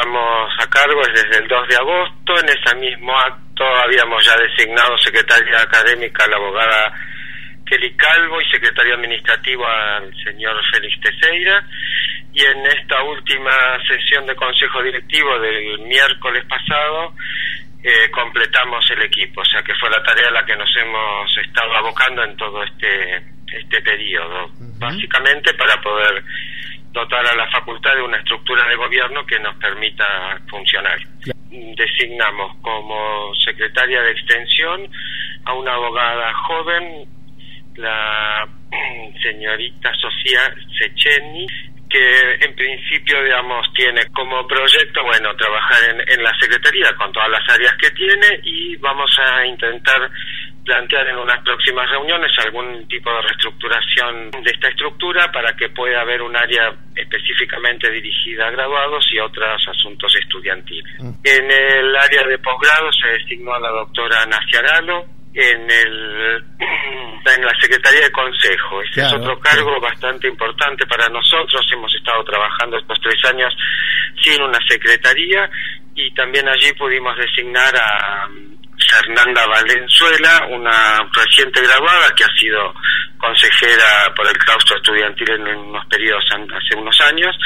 estamos a cargo es desde el 2 de agosto. En ese mismo acto habíamos ya designado secretaria académica a la abogada Kelly Calvo y secretario administrativo al señor Félix Teseira. Y en esta última sesión de consejo directivo del miércoles pasado eh, completamos el equipo, o sea que fue la tarea a la que nos hemos estado abocando en todo este, este periodo, básicamente para poder dotar a la facultad de una estructura de gobierno que nos permita funcionar. Designamos como secretaria de extensión a una abogada joven, la señorita Sofía Secheni, que en principio, digamos, tiene como proyecto, bueno, trabajar en, en la Secretaría con todas las áreas que tiene y vamos a intentar plantear en unas próximas reuniones algún tipo de reestructuración de esta estructura para que pueda haber un área específicamente dirigida a graduados y otros asuntos estudiantiles. Mm. En el área de posgrado se designó a la doctora Naciaralo, en el en la Secretaría de Consejo. Ese es otro cargo bastante importante para nosotros. Hemos estado trabajando estos tres años sin una secretaría y también allí pudimos designar a Fernanda Valenzuela, una reciente graduada que ha sido consejera por el claustro estudiantil en unos periodos hace unos años.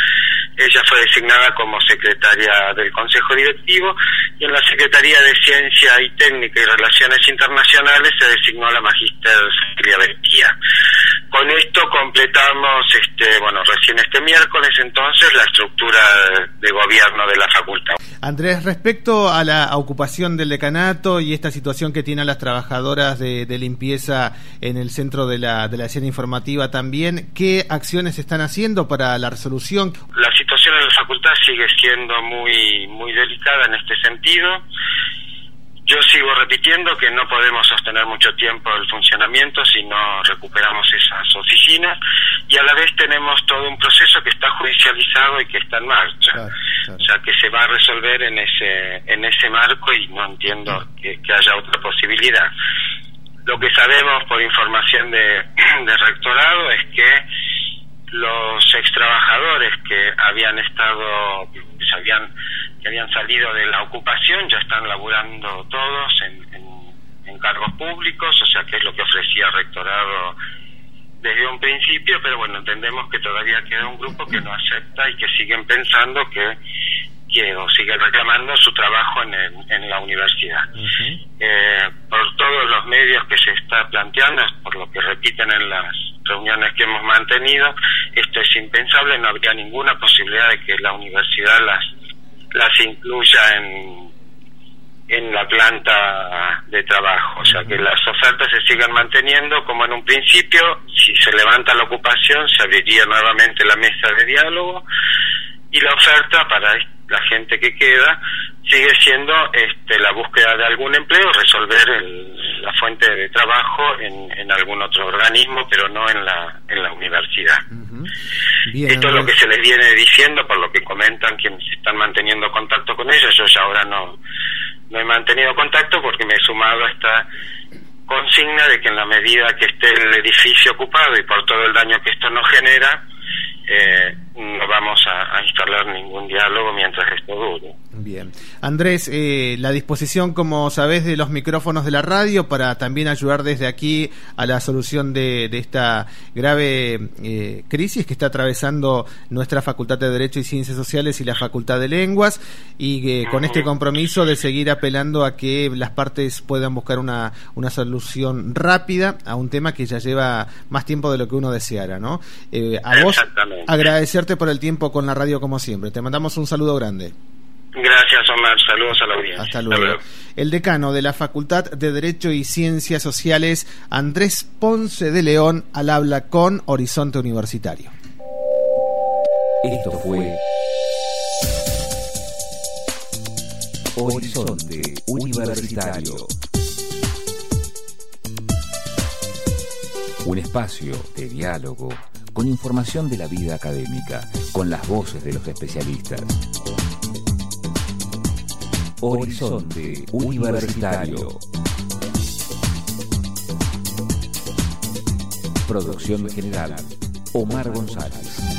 Ella fue designada como secretaria del Consejo Directivo y en la Secretaría de Ciencia y Técnica y Relaciones Internacionales se designó la magíster Cecilia Bestía. Con esto completamos, este, bueno, recién este miércoles entonces la estructura de gobierno de la facultad. Andrés, respecto a la ocupación del decanato y esta situación que tienen las trabajadoras de, limpieza en el centro de la, de la escena informativa también, ¿qué acciones están haciendo para la resolución? La situación en la facultad sigue siendo muy, muy delicada en este sentido. Yo sigo repitiendo que no podemos sostener mucho tiempo el funcionamiento si no recuperamos esas oficinas y a la vez tenemos todo un proceso que está judicializado y que está en marcha. O sea, que se va a resolver en ese, en ese marco y no entiendo que, haya otra posibilidad. Lo que sabemos por información de, de rectorado es que los ex trabajadores que habían estado, se habían que habían salido de la ocupación ya están laburando todos en, cargos públicos, o sea que es lo que ofrecía el rectorado desde un principio, pero bueno, entendemos que todavía queda un grupo que no acepta y que siguen pensando que, que o siguen reclamando su trabajo en, en la universidad. Eh, por todos los medios que se está planteando, por lo que repiten en las reuniones que hemos mantenido, esto es impensable, no habría ninguna posibilidad de que la universidad las las incluya en, en la planta de trabajo, o sea que las ofertas se sigan manteniendo como en un principio, si se levanta la ocupación se abriría nuevamente la mesa de diálogo y la oferta para la gente que queda sigue siendo este, la búsqueda de algún empleo, resolver la fuente de trabajo en, en, algún otro organismo, pero no en la, en la universidad. Esto es lo que se les viene diciendo, por lo que comentan quienes están manteniendo contacto con ellos. Yo ya ahora no, no he mantenido contacto porque me he sumado a esta consigna de que en la medida que esté el edificio ocupado y por todo el daño que esto nos genera, eh, no vamos a, instalar ningún diálogo mientras esto dure. Bien. Andrés, eh, la disposición, como sabés, de los micrófonos de la radio para también ayudar desde aquí a la solución de, esta grave eh, crisis que está atravesando nuestra Facultad de Derecho y Ciencias Sociales y la Facultad de Lenguas y con este compromiso de seguir apelando a que las partes puedan buscar una, una solución rápida a un tema que ya lleva más tiempo de lo que uno deseara, ¿no? Eh, a vos agradecerte por el tiempo con la radio como siempre. Te mandamos un saludo grande. Gracias, Omar. Saludos a la audiencia. Hasta luego. El decano de la Facultad de Derecho y Ciencias Sociales, Andrés Ponce de León, al habla con Horizonte Universitario. Esto fue Horizonte Universitario. Un espacio de diálogo con información de la vida académica, con las voces de los especialistas. Horizonte Universitario. Producción general, Omar González.